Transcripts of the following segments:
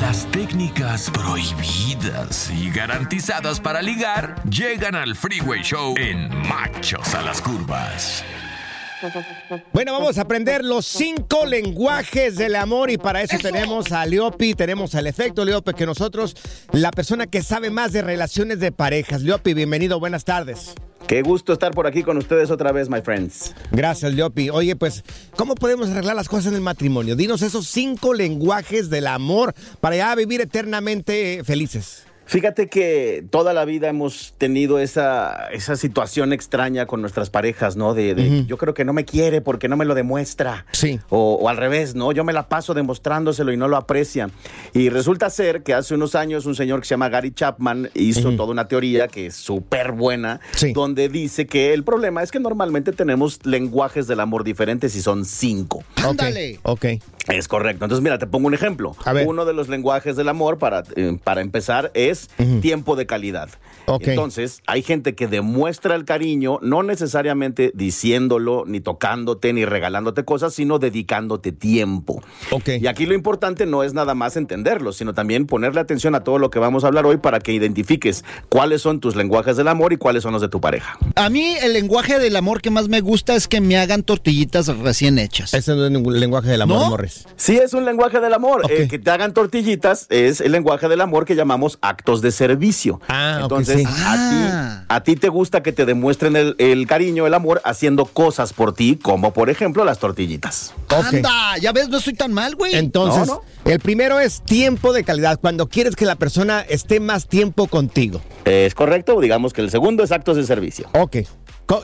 Las técnicas prohibidas y garantizadas para ligar llegan al Freeway Show en Machos a las Curvas. Bueno, vamos a aprender los cinco lenguajes del amor y para eso, tenemos a Leopi, tenemos al efecto Leopi, que nosotros, la persona que sabe más de relaciones de parejas. Leopi, bienvenido, buenas tardes. Qué gusto estar por aquí con ustedes otra vez, my friends. Gracias, Leopi. Oye, pues, ¿cómo podemos arreglar las cosas en el matrimonio? Dinos esos cinco lenguajes del amor para ya vivir eternamente felices. Fíjate que toda la vida hemos tenido esa, esa situación extraña con nuestras parejas, ¿no? De, de, yo creo que no me quiere porque no me lo demuestra. Sí. O, o al revés, ¿no? Yo me la paso demostrándoselo y no lo aprecia. Y resulta ser que hace unos años un señor que se llama Gary Chapman hizo toda una teoría que es súper buena, Sí. donde dice que el problema es que normalmente tenemos lenguajes del amor diferentes y son cinco. Ándale. Ok. Es correcto. Entonces, mira, te pongo un ejemplo. A ver. Uno de los lenguajes del amor, para, eh, para empezar, es tiempo de calidad. Entonces, hay gente que demuestra el cariño, no necesariamente diciéndolo, ni tocándote, ni regalándote cosas, sino dedicándote tiempo. Ok. Y aquí lo importante no es nada más entenderlo, sino también ponerle atención a todo lo que vamos a hablar hoy para que identifiques cuáles son tus lenguajes del amor y cuáles son los de tu pareja. A mí el lenguaje del amor que más me gusta es que me hagan tortillitas recién hechas. Ese no es ningún lenguaje del amor, ¿No? Morris. Sí, es un lenguaje del amor. Ok. Eh, que te hagan tortillitas es el lenguaje del amor que llamamos actos de servicio. Ah, ok, Entonces, sí. a, Ah. ti, a ti te gusta que te demuestren el, el cariño, el amor, haciendo cosas por ti, como por ejemplo las tortillitas. Ok. Anda, ya ves, no estoy tan mal, güey. Entonces, No, el primero es tiempo de calidad, cuando quieres que la persona esté más tiempo contigo. Es correcto, digamos que el segundo es actos de servicio. Ok.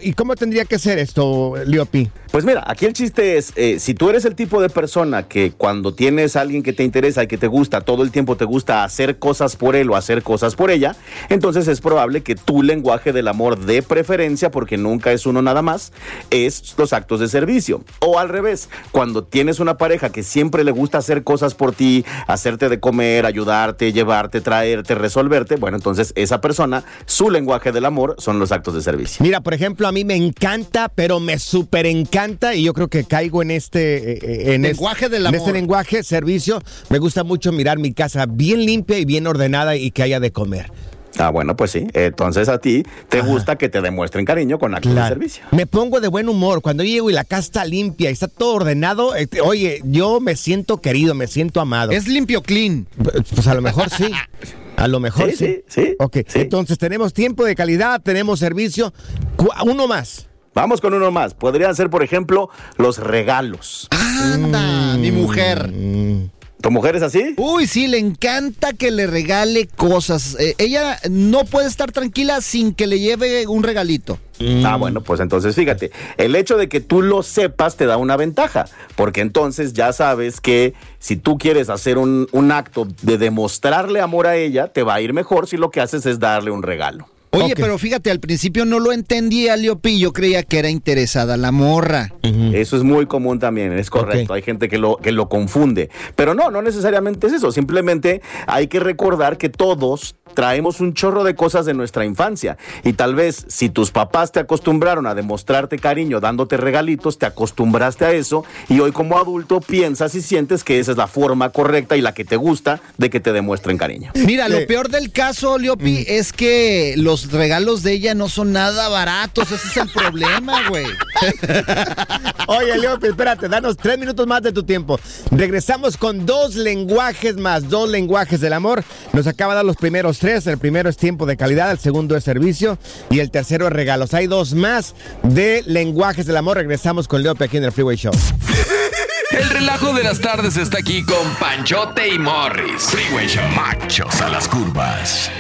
¿Y cómo tendría que ser esto, Leopi? Pues mira, aquí el chiste es, eh, si tú eres el tipo de persona que cuando tienes a alguien que te interesa y que te gusta, todo el tiempo te gusta hacer cosas por él o hacer cosas por ella, entonces es probable que tu lenguaje del amor de preferencia, porque nunca es uno nada más, es los actos de servicio. O al revés, cuando tienes una pareja que siempre le gusta hacer cosas por ti, hacerte de comer, ayudarte, llevarte, traerte, resolverte, bueno, entonces esa persona, su lenguaje del amor son los actos de servicio. Mira, por ejemplo, a mí me encanta, pero me súper encanta y yo creo que caigo en este... eh, eh, en Lenguaje es- del En amor. este lenguaje, servicio, me gusta mucho mirar mi casa bien limpia y bien ordenada y que haya de comer. Ah, bueno, pues sí. Entonces a ti te gusta que te demuestren cariño con actos de Claro. servicio. Me pongo de buen humor. Cuando yo llego y la casa está limpia y está todo ordenado, este, oye, yo me siento querido, me siento amado. Es limpio clean. Pues a lo mejor sí. A lo mejor sí. Sí, sí, sí, Ok, sí. entonces tenemos tiempo de calidad, tenemos servicio. Uno más. Vamos con uno más. Podrían ser, por ejemplo, los regalos. Anda, mi mujer. ¿Tu mujer es así? Uy, sí, le encanta que le regale cosas. Eh, ella no puede estar tranquila sin que le lleve un regalito. Ah, bueno, pues entonces fíjate, el hecho de que tú lo sepas te da una ventaja, porque entonces ya sabes que si tú quieres hacer un, un acto de demostrarle amor a ella, te va a ir mejor si lo que haces es darle un regalo. Oye, pero fíjate, al principio no lo entendía, Leopi. Yo creía que era interesada la morra. Eso es muy común también, es correcto. Hay gente que lo, que lo confunde. Pero no, no necesariamente es eso. Simplemente hay que recordar que todos traemos un chorro de cosas de nuestra infancia. Y tal vez si tus papás te acostumbraron a demostrarte cariño dándote regalitos, te acostumbraste a eso y hoy como adulto piensas y sientes que esa es la forma correcta y la que te gusta de que te demuestren cariño. Mira, lo peor del caso, Leopi, es que los regalos de ella no son nada baratos. Ese es el problema, güey. Oye, Leopi, espérate, danos tres minutos más de tu tiempo. Regresamos con dos lenguajes más, dos lenguajes del amor. Nos acaba de dar los primeros tres. El primero es tiempo de calidad, el segundo es servicio y el tercero es regalos. Hay dos más de lenguajes del amor. Regresamos con Leopi aquí en el Freeway Show. El relajo de las tardes está aquí con Panchote y Morris. Freeway Show. Machos a las curvas.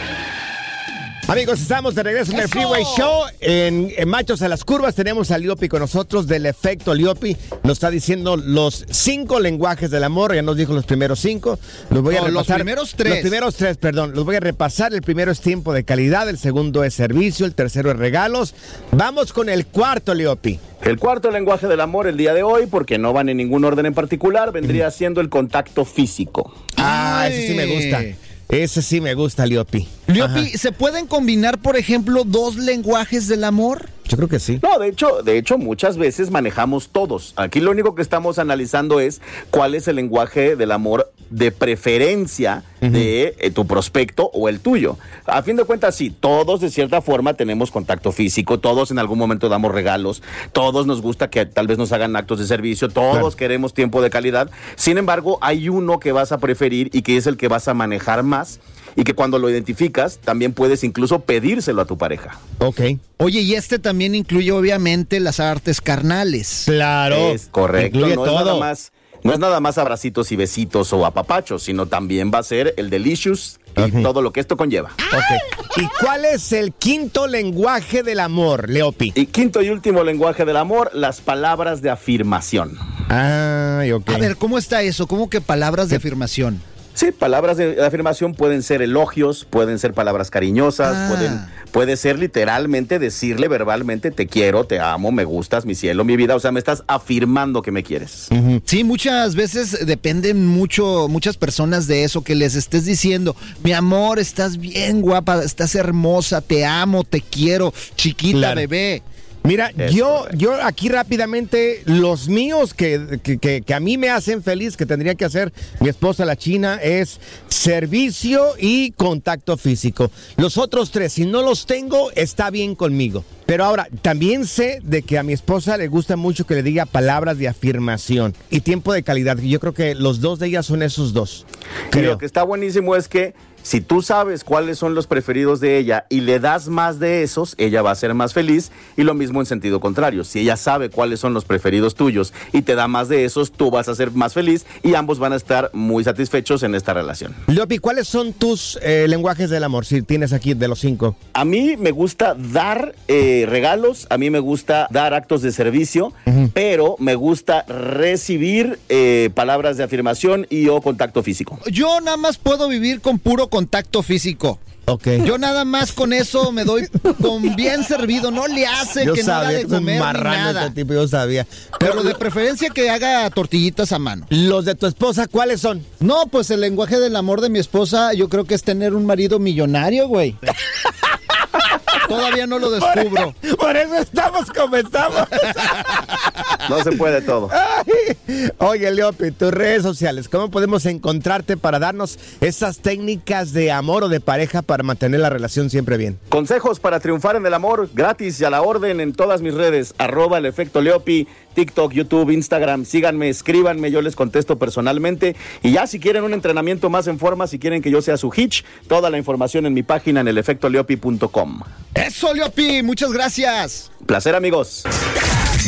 Amigos, estamos de regreso en el Freeway Show. En, en Machos a las Curvas tenemos a Liopi con nosotros del efecto Liopi. Nos está diciendo los cinco lenguajes del amor. Ya nos dijo los primeros cinco. Los voy a los primeros tres. Los primeros tres, perdón. Los voy a repasar. El primero es tiempo de calidad. El segundo es servicio. El tercero es regalos. Vamos con el cuarto, Liopi. El cuarto lenguaje del amor el día de hoy, porque no van en ningún orden en particular, vendría siendo el contacto físico. Ah, ese sí me gusta. Ese sí me gusta, Liopi. Leopi, ¿se pueden combinar, por ejemplo, dos lenguajes del amor? Yo creo que sí. No, de hecho, de hecho, muchas veces manejamos todos. Aquí lo único que estamos analizando es cuál es el lenguaje del amor de preferencia de eh, tu prospecto o el tuyo. A fin de cuentas, sí, todos de cierta forma tenemos contacto físico, todos en algún momento damos regalos, todos nos gusta que tal vez nos hagan actos de servicio, todos Claro. queremos tiempo de calidad. Sin embargo, hay uno que vas a preferir y que es el que vas a manejar más y que cuando lo identificas también puedes incluso pedírselo a tu pareja. Ok. Oye, y este también incluye obviamente las artes carnales. Claro. Es correcto. Incluye no es nada más. No es nada más abracitos y besitos o apapachos, sino también va a ser el delicious y todo lo que esto conlleva. Ok. ¿Y cuál es el quinto lenguaje del amor, Leopi? Y quinto y último lenguaje del amor, las palabras de afirmación. Ay, ok. A ver, ¿cómo está eso? ¿Cómo que palabras de afirmación? Sí, palabras de, afirmación pueden ser elogios, pueden ser palabras cariñosas, Ah. pueden, puede ser literalmente decirle verbalmente te quiero, te amo, me gustas, mi cielo, mi vida. O sea, me estás afirmando que me quieres. Sí, muchas veces dependen mucho, muchas personas de eso, que les estés diciendo, mi amor, estás bien guapa, estás hermosa, te amo, te quiero, chiquita, Claro. bebé. Mira, Es yo, correcto. yo aquí rápidamente, los míos que, que, que- que a mí me hacen feliz, que tendría que hacer mi esposa la china, es servicio y contacto físico. Los otros tres, si no los tengo, está bien conmigo. Pero ahora, también sé de que a mi esposa le gusta mucho que le diga palabras de afirmación y tiempo de calidad. Yo creo que los dos de ellas son esos dos. Y Creo. lo que está buenísimo es que si tú sabes cuáles son los preferidos de ella y le das más de esos, ella va a ser más feliz. Y lo mismo en sentido contrario. Si ella sabe cuáles son los preferidos tuyos y te da más de esos, tú vas a ser más feliz y ambos van a estar muy satisfechos en esta relación. Leopi, ¿cuáles son tus eh, lenguajes del amor? Si tienes aquí de los cinco. A mí me gusta dar eh, regalos, a mí me gusta dar actos de servicio, pero me gusta recibir eh, palabras de afirmación y o contacto físico. Yo nada más puedo vivir con puro contacto físico. Ok. Yo nada más con eso me doy con bien servido, no le hace Yo que no haga sabía de comer ni nada. este tipo, yo sabía. Pero de preferencia que haga tortillitas a mano. Los de tu esposa, ¿cuáles son? No, pues el lenguaje del amor de mi esposa yo creo que es tener un marido millonario, güey. Todavía no lo descubro. Por eso estamos como estamos. No se puede todo. Ay. Oye, Leopi, tus redes sociales, ¿cómo podemos encontrarte para darnos esas técnicas de amor o de pareja para mantener la relación siempre bien? Consejos para triunfar en el amor, gratis y a la orden en todas mis redes, arroba el efecto Leopi, TikTok, YouTube, Instagram, síganme, escríbanme, yo les contesto personalmente. Y ya si quieren un entrenamiento más en forma, si quieren que yo sea su hitch, toda la información en mi página en elefectoleopi.com. Eso, Leopi, muchas gracias. Placer amigos.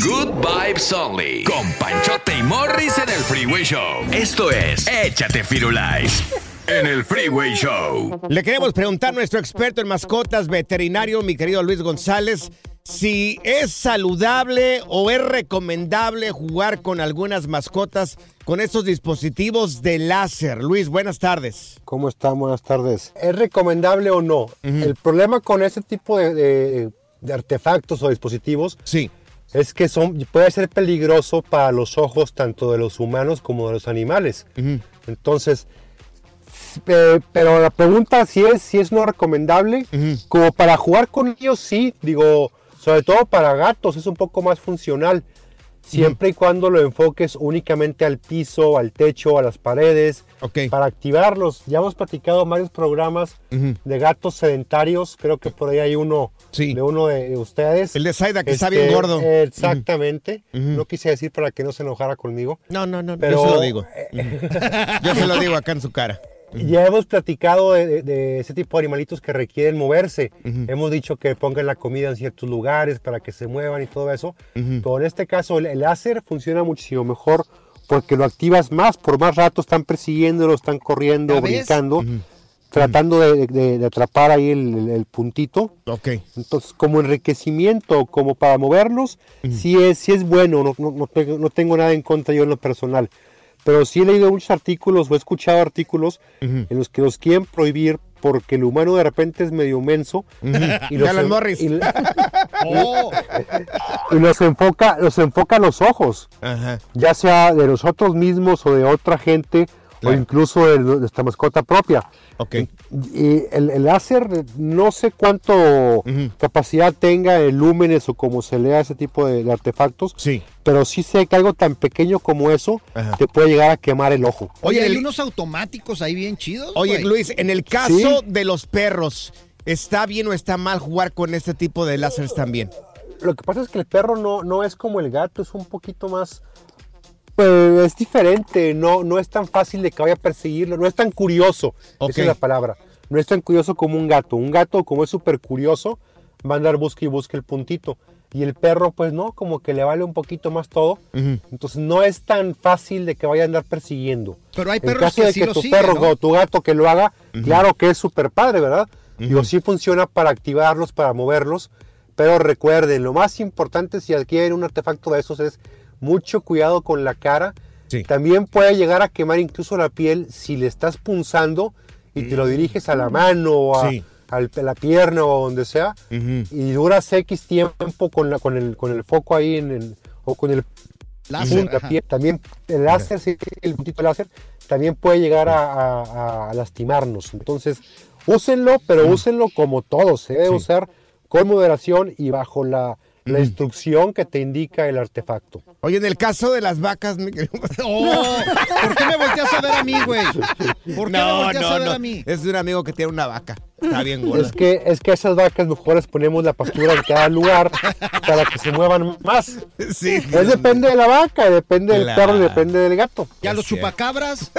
Good Vibes Only. Con Panchote y Morris en el Freeway Show. Esto es Échate Firulais. En el Freeway Show. Le queremos preguntar a nuestro experto en mascotas veterinario, mi querido Luis González, si es saludable o es recomendable jugar con algunas mascotas con estos dispositivos de láser. Luis, buenas tardes. ¿Cómo están? Buenas tardes. ¿Es recomendable o no? El problema con este tipo de, de- de artefactos o dispositivos Sí. es que son, puede ser peligroso para los ojos tanto de los humanos como de los animales. Entonces, pero la pregunta si es, si es no recomendable, como para jugar con ellos sí, digo, sobre todo para gatos es un poco más funcional, siempre y cuando lo enfoques únicamente al piso, al techo, a las paredes, Ok. para activarlos. Ya hemos platicado varios programas de gatos sedentarios, creo que por ahí hay uno Sí. de uno de ustedes. El de Zaida, que está Este, bien gordo. Exactamente. No quise decir para que no se enojara conmigo. No, no, no, Pero- yo se lo digo. Yo se lo digo acá en su cara. Ya hemos platicado de, de- de ese tipo de animalitos que requieren moverse. Hemos dicho que pongan la comida en ciertos lugares para que se muevan y todo eso. Pero en este caso el, el láser funciona muchísimo mejor porque lo activas más. Por más rato están persiguiéndolo, están corriendo, brincando, tratando de, de- de atrapar ahí el, el- el puntito. Ok. Entonces, como enriquecimiento, como para moverlos, sí, es, sí es bueno, no, no- no tengo, no tengo nada en contra yo en lo personal. Pero sí he leído muchos artículos o he escuchado artículos en los que los quieren prohibir porque el humano de repente es medio menso y, los, y- Oh, y los enfoca, los enfoca a los ojos, Ajá. ya sea de nosotros mismos o de otra gente o incluso de nuestra mascota propia. Ok. Y el, el láser, no sé cuánto capacidad tenga, en lúmenes o como se lea ese tipo de, de artefactos, Sí. pero sí sé que algo tan pequeño como eso Ajá. te puede llegar a quemar el ojo. Oye, hay el- unos automáticos ahí bien chidos. Oye. Luis, en el caso Sí. de los perros, ¿está bien o está mal jugar con este tipo de láseres también? Lo que pasa es que el perro no, no es como el gato, es un poquito más... Pues es diferente, no, no es tan fácil de que vaya a perseguirlo, no es tan curioso, esa es la palabra. No es tan curioso como un gato. Un gato, como es súper curioso, va a andar busque y busque el puntito. Y el perro, pues no, como que le vale un poquito más todo. Entonces no es tan fácil de que vaya a andar persiguiendo. Pero hay En perros caso que de sí que lo tu siguen, perro ¿no? o tu gato que lo haga, claro que es súper padre, ¿verdad? Digo, sí funciona para activarlos, para moverlos, pero recuerden, lo más importante si adquieren un artefacto de esos es mucho cuidado con la cara. Sí. También puede llegar a quemar incluso la piel si le estás punzando y te lo diriges a la mano o a, Sí. al- a la pierna o donde sea y duras X tiempo con, la, con, el, con el foco ahí en el, o con el Láser, piel. También el láser, sí, el puntito láser, también puede llegar a, a- a lastimarnos. Entonces, úsenlo, pero úsenlo como todo. Se debe usar con moderación y bajo la, la instrucción que te indica el artefacto. Oye, en el caso de las vacas... mi querido- Oh, ¿Por qué me volteas a ver a mí, güey? ¿Por qué me No, volteas no, a ver no. a mí? Es de un amigo que tiene una vaca. Está bien gorda. Es que, es que a esas vacas mejor les ponemos la pastura en cada lugar para que se muevan más. Sí. Es depende de la vaca, depende del Claro. perro y depende del gato. ¿Y a los chupacabras?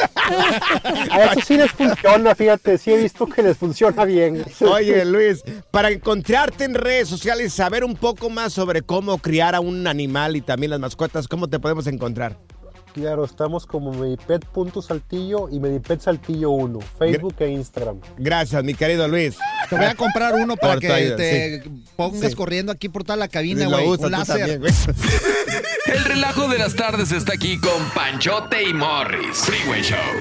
A eso sí les funciona, fíjate, sí he visto que les funciona bien. Oye, Luis, para encontrarte en redes sociales y saber un poco más sobre cómo criar a un animal y también las mascotas, ¿cómo te podemos encontrar? Claro, estamos como medipet.saltillo y medipet saltillo 1, Facebook e Instagram. Gracias, mi querido Luis. Te voy a comprar uno para Por que ayuda, te pongas Sí. corriendo aquí por toda la cabina, güey. Un láser. también. El relajo de las tardes está aquí con Panchote y Morris. Freeway Show.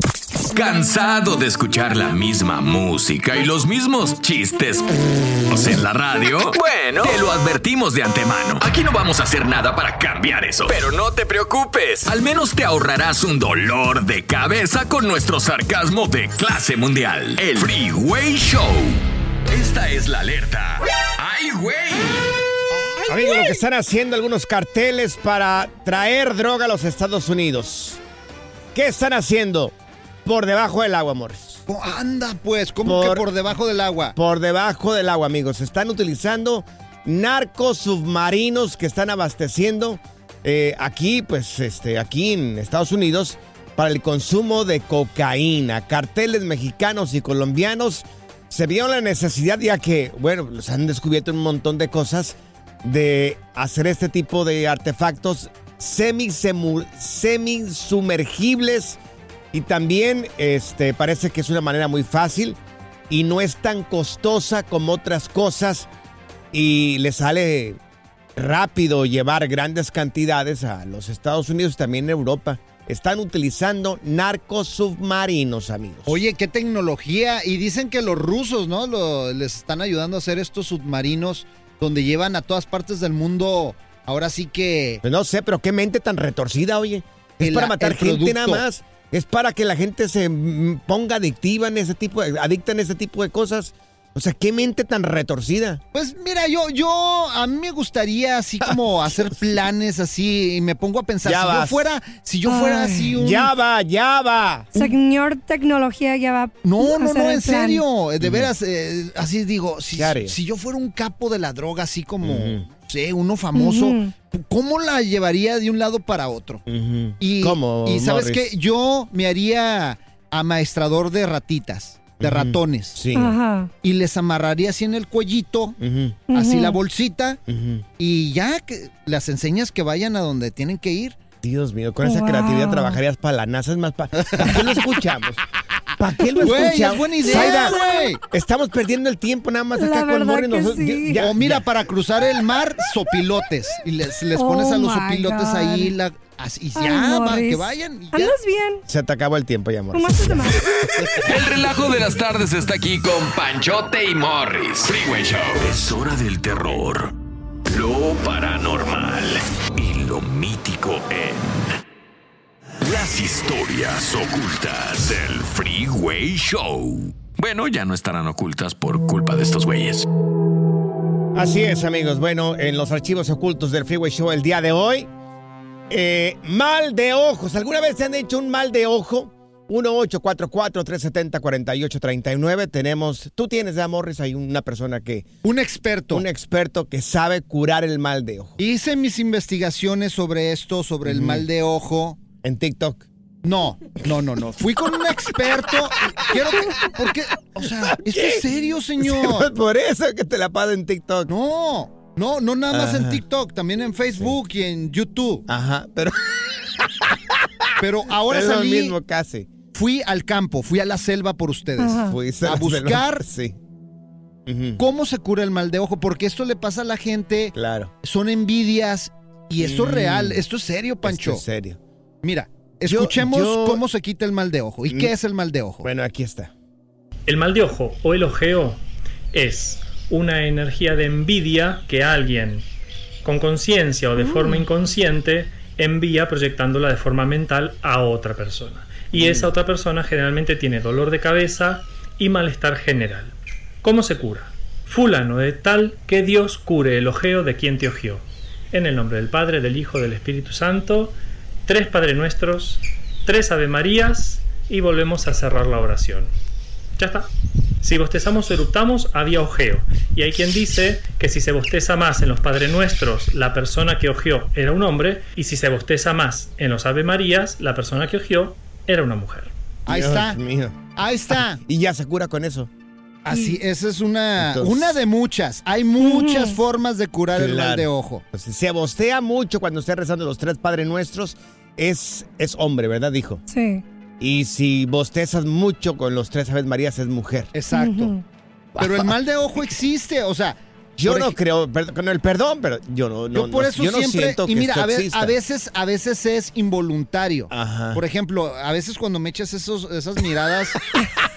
¿Cansado de escuchar la misma música y los mismos chistes en la radio? Bueno, te lo advertimos de antemano. Aquí no vamos a hacer nada para cambiar eso. Pero no te preocupes. Al menos te ahorrarás un dolor de cabeza con nuestro sarcasmo de clase mundial. El Freeway Show. Esta es la alerta. ¡Ay, güey! Amigos, lo que están haciendo algunos carteles para traer droga a los Estados Unidos. ¿Qué están haciendo? Por debajo del agua, Morris. Anda, pues, ¿cómo que por debajo del agua? Por debajo del agua, amigos. Están utilizando narcos submarinos que están abasteciendo eh, aquí, pues, este, aquí en Estados Unidos para el consumo de cocaína. Carteles mexicanos y colombianos se vieron la necesidad ya que, bueno, los han descubierto un montón de cosas de hacer este tipo de artefactos semi-sumergibles y también este, parece que es una manera muy fácil y no es tan costosa como otras cosas y le sale rápido llevar grandes cantidades a los Estados Unidos y también en Europa. Están utilizando narcos submarinos, amigos. Oye, qué tecnología. Y dicen que los rusos, ¿no? Lo- les están ayudando a hacer estos submarinos donde llevan a todas partes del mundo. Ahora sí que. Pues no sé, pero qué mente tan retorcida, oye. Es El- para matar gente nada más. Es para que la gente se mm, ponga adictiva en ese tipo de, adicta en ese tipo de cosas. O sea, qué mente tan retorcida. Pues mira, yo, yo, a mí me gustaría así como hacer planes así y me pongo a pensar, Ya si yo fuera, si yo fuera Ay. así un... Ya va, ya va. Señor tecnología ya va No, no, no, en serio, eh, de veras, eh, así digo, si, yo fuera un capo de la droga, así como. Sé, uno famoso. ¿cómo la llevaría de un lado para otro? Y, ¿Cómo, y sabes Morris? qué, yo me haría amaestrador de ratitas, de ratones. Sí. Ajá. Y les amarraría así en el cuellito, así la bolsita, y ya que las enseñas que vayan a donde tienen que ir. Dios mío, con esa Wow. creatividad trabajarías para la NASA. Es más, ¿para qué lo escuchamos? ¿Para qué lo Güey, escuchamos? es buena idea, güey. Estamos perdiendo el tiempo nada más La acá con verdad Morris. que sí. o mira, ya. para cruzar el mar, sopilotes. Y les, les Oh pones a los my sopilotes God. ahí la, así, y Ay, ya, va, Morris. que vayan. y ya. ¿Andas bien? Se te acabó el tiempo ya, Morris. ¿Fumaste de más? El relajo de las tardes está aquí con Panchote y Morris. Freeway Show. Es hora del terror, lo paranormal y lo mítico en las historias ocultas del Freeway Show. Bueno, ya no estarán ocultas por culpa de estos güeyes. Así es, amigos. Bueno, en los archivos ocultos del Freeway Show el día de hoy, eh, mal de ojos. ¿Alguna vez te han hecho un mal de ojo? 1-844-370-4839. Tenemos, tú tienes, ¿verdad, Morris? Hay una persona que, Un experto. un experto que sabe curar el mal de ojo. Hice mis investigaciones sobre esto, sobre el mal de ojo. En TikTok. No, no, no, no. Fui con un experto. Quiero que. ¿Por qué? O sea, ¿esto es serio, señor? Por eso es que te la paso en TikTok. No, no, no nada más en. TikTok, también en Facebook y en YouTube. Ajá, pero Pero ahora es lo salí, mismo casi. fui al campo, fui a la selva por ustedes. Fuiste A la buscar- Sí. ¿Cómo se cura el mal de ojo? Porque esto le pasa a la gente, Claro. son envidias y esto es Mm. real, esto es serio, Pancho. Esto es serio. Mira, escuchemos yo- cómo se quita el mal de ojo. ¿Y Mm. qué es el mal de ojo? Bueno, aquí está. El mal de ojo o el ojeo es una energía de envidia que alguien con conciencia o de forma inconsciente envía proyectándola de forma mental a otra persona. Y esa otra persona generalmente tiene dolor de cabeza y malestar general. ¿Cómo se cura? Fulano de tal que Dios cure el ojeo de quien te ojeó. En el nombre del Padre, del Hijo, del Espíritu Santo, tres Padre Nuestros, tres Ave Marías y volvemos a cerrar la oración. Ya está. Si bostezamos o eruptamos, había ojeo. Y hay quien dice que si se bosteza más en los Padre Nuestros, la persona que ojeó era un hombre, y si se bosteza más en los Ave Marías, la persona que ojeó era una mujer. Ahí Dios está. mío. Ahí está. Y ya se cura con eso. Así, esa es una, Entonces- una de muchas. Hay muchas formas de curar el mal de ojo. Pues, si se bostea mucho cuando esté rezando los tres Padres Nuestros, es, es hombre, ¿verdad? Dijo. Sí. Y si bostezas mucho con los tres Aves Marías, es mujer. Exacto. Pero el mal de ojo existe, o sea. Yo no creo, per- con el perdón, pero yo no, no, Yo por no- eso yo no siempre, siento que y mira, esto a, ve- a veces, a veces es involuntario. Ajá. Por ejemplo, a veces cuando me echas esos, esas miradas,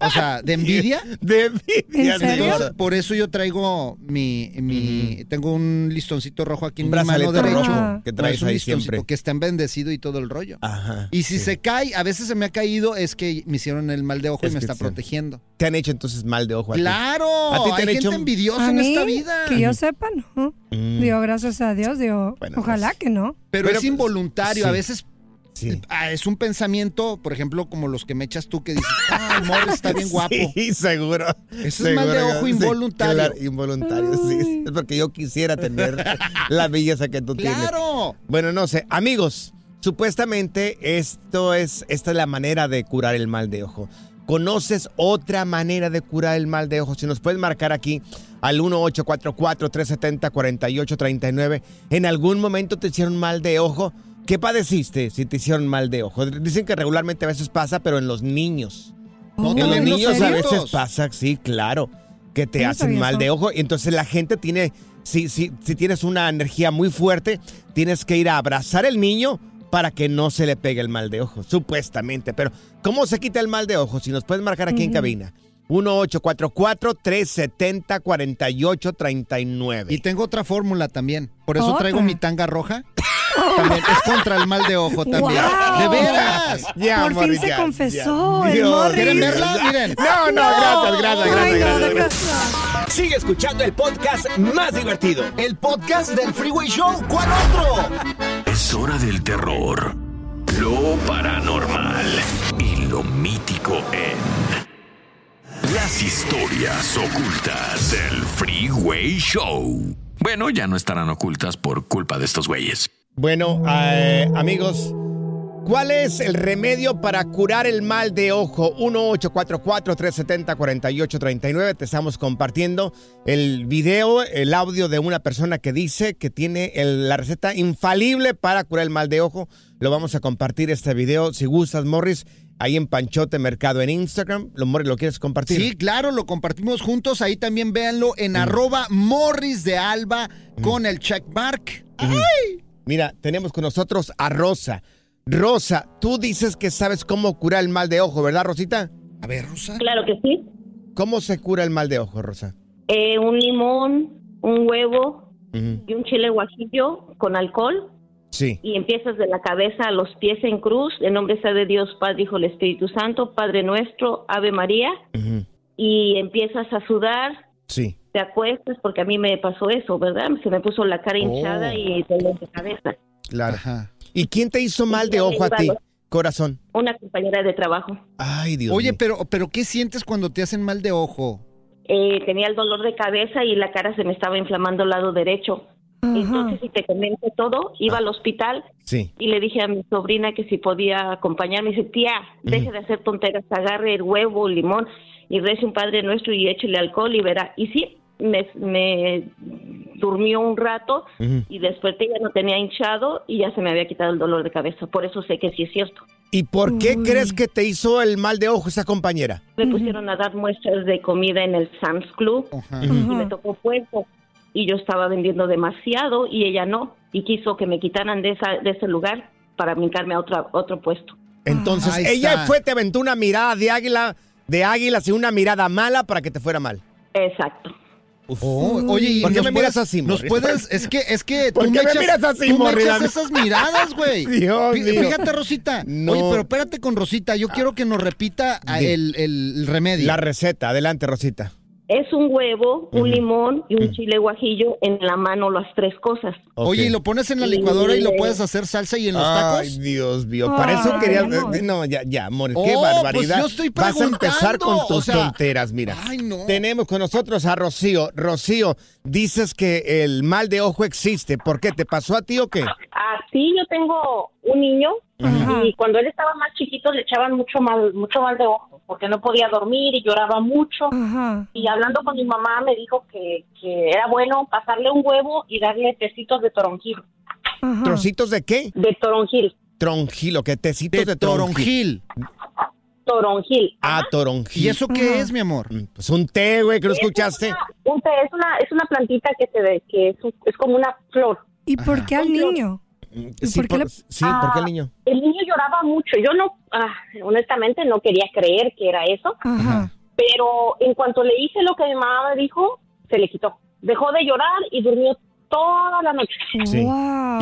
o sea, de envidia. De envidia. ¿En serio? Por eso yo traigo mi, mi tengo un listoncito rojo aquí en Un mi mano derecho. rojo que No, traes es un ahí siempre. que está bendecido y todo el rollo. Ajá. Y si se cae, a veces se me ha caído, es que me hicieron el mal de ojo Es y me está sí. protegiendo. Te han hecho entonces mal de ojo a? ¡Claro! ¿A ti te Hay han gente hecho- envidiosa A en esta vida. que yo sepa, no. Mm. Digo, gracias a Dios, digo, Bueno, ojalá pues, que no. Pero, Pero, es involuntario, sí. a veces Sí. ah, es un pensamiento, por ejemplo, como los que me echas tú que dices, ah, el morro está bien guapo. Sí, seguro. Eso es mal de Seguro ojo sí, involuntario. claro, involuntario, sí. Es porque yo quisiera tener la belleza que tú tienes. ¡Claro! Bueno, no sé. Amigos, supuestamente esto es, esta es la manera de curar el mal de ojo. ¿Conoces otra manera de curar el mal de ojo? Si nos puedes marcar aquí al 1844-370-4839. ¿En algún momento te hicieron mal de ojo? ¿Qué padeciste si te hicieron mal de ojo? Dicen que regularmente a veces pasa, pero en los niños. No, en los los niños a veces pasa, sí, claro, que te hacen mal eso. de ojo. Y entonces la gente tiene, si, si, si tienes una energía muy fuerte, tienes que ir a abrazar al niño para que no se le pegue el mal de ojo, supuestamente. Pero, ¿cómo se quita el mal de ojo? Si nos puedes marcar aquí en cabina. 1844-370-4839. Y tengo otra fórmula también. Por eso ¿Otra? traigo mi tanga roja. También es contra el mal de ojo también. ¡Guau! De veras. Ya, Por fin se confesó ya. el. Morris. ¿Quieren verla? Miren. No, no, gracias, gracias, Ay, gracias, no, gracias, de gracias. Sigue escuchando el podcast más divertido. El podcast del Freeway Show. ¿Cuál otro? Es hora del terror, lo paranormal y lo mítico en las historias ocultas del Freeway Show. Bueno, ya no estarán ocultas por culpa de estos güeyes. Bueno, eh, amigos, ¿cuál es el remedio para curar el mal de ojo? 1-844-370-4839. Te estamos compartiendo el video, el audio de una persona que dice que tiene el- la receta infalible para curar el mal de ojo. Lo vamos a compartir este video. Si gustas, Morris, ahí en Panchote Mercado en Instagram. Lo, Morris, ¿lo quieres compartir? Sí, claro, lo compartimos juntos. Ahí también véanlo en arroba Morris de Alba con el checkmark. ¡Ay! Mira, tenemos con nosotros a Rosa. Rosa, tú dices que sabes cómo curar el mal de ojo, ¿verdad, Rosita? A ver, Rosa. Claro que sí. ¿Cómo se cura el mal de ojo, Rosa? Eh, un limón, un huevo y un chile guajillo con alcohol Sí. y empiezas de la cabeza a los pies en cruz, en nombre sea de Dios, Padre, Hijo, el Espíritu Santo, Padre nuestro, Ave María, Ujú. y empiezas a sudar, Sí. Te acuestas, porque a mí me pasó eso, ¿verdad? Se me puso la cara Oh. hinchada y dolor de cabeza. Claro. Ajá. ¿Y quién te hizo mal de ojo a ti, corazón? Una compañera de trabajo. Ay, Dios Oye, mío. pero, pero ¿qué sientes cuando te hacen mal de ojo? Eh, tenía el dolor de cabeza y la cara se me estaba inflamando al lado derecho. Entonces, si te comento todo, iba al hospital Sí. y le dije a mi sobrina que si podía acompañarme. Dice, tía, deje de hacer tonteras, agarre el huevo, el limón y rece un Padre Nuestro y échele alcohol y verá. Y sí, me, me durmió un rato Ujú. y desperté, ya no tenía hinchado y ya se me había quitado el dolor de cabeza. Por eso sé que sí es cierto. ¿Y por qué crees que te hizo el mal de ojo esa compañera? Me pusieron a dar muestras de comida en el Sam's Club y me tocó puesto y yo estaba vendiendo demasiado y ella no y quiso que me quitaran de esa de ese lugar para brincarme a otro otro puesto. Entonces, ella fue, te aventó una mirada de águila, de águila, y una mirada mala para que te fuera mal. Exacto. Oh, oye, ¿y ¿Por qué nos me miras así, Nos puedes, es que, es que ¿Por tú me me echas, miras así, tú me echas esas miradas, güey. Dios Fí- mío. Fíjate, Rosita. No. Oye, pero espérate con Rosita. Yo quiero que nos repita ah, el, el remedio. La receta, adelante, Rosita. Es un huevo, un limón y un chile guajillo en la mano, las tres cosas. Oye, ¿y lo pones en la licuadora y lo puedes hacer salsa y en los tacos? Ay, Dios mío. Para eso Ay, quería. no. No, ya, ya, amor. Oh, qué pues barbaridad. yo estoy Vas a empezar con tus o sea, tonteras, mira. Tenemos con nosotros a Rocío. Rocío, dices que el mal de ojo existe. ¿Por qué? ¿Te pasó a ti o qué? Así yo tengo un niño y cuando él estaba más chiquito le echaban mucho mal, mucho mal de ojo porque no podía dormir y lloraba mucho. Y hablando con mi mamá me dijo que, que era bueno pasarle un huevo y darle tecitos de toronjil. ¿Trocitos de qué? De toronjil. Tronjil, ¿o qué? Tecitos de, toronjil. Toronjil. Ah, toronjil. ¿Y eso qué es, mi amor? Pues un té, güey, que Es escuchaste. una- un té, es una, es una plantita que se ve, que es, un- es como una flor. ¿Y por qué al niño? Sí, por le- sí, ¿por qué el niño? Ah, El niño lloraba mucho. Yo no, ah, honestamente, no quería creer que era eso. Pero en cuanto le hice lo que mi mamá me dijo, se le quitó. Dejó de llorar y durmió toda la noche. Sí.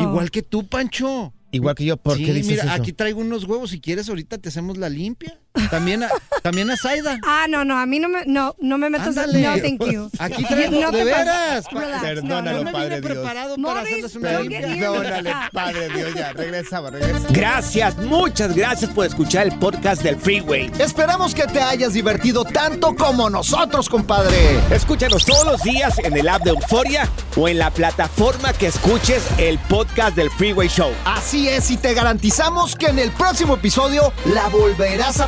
Igual que tú, Pancho. Igual que yo, ¿por Sí, qué dices mira, eso? aquí traigo unos huevos. Si quieres, ahorita te hacemos la limpia. También a, también a Zaida. Ah, no, no, a mí no me, no, no me metas a... No, thank you. Aquí traigo, No de veras. pa- Relax, Perdónalo, no me Padre Dios. preparado para hacerles una limpia. Perdónale, Padre Dios, ya, regresamos, regresamos. Gracias, muchas gracias por escuchar el podcast del Freeway. Esperamos que te hayas divertido tanto como nosotros, compadre. Escúchanos todos los días en el app de Euforia o en la plataforma que escuches el podcast del Freeway Show. Así es, y te garantizamos que en el próximo episodio la volverás a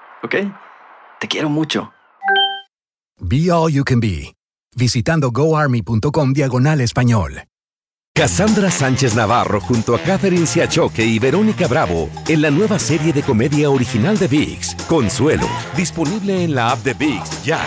¿ok? Te quiero mucho. Be All You Can Be, visitando goarmy.com diagonal español. Cassandra Sánchez Navarro junto a Catherine Siachoque y Verónica Bravo en la nueva serie de comedia original de VIX, Consuelo, disponible en la app de VIX ya.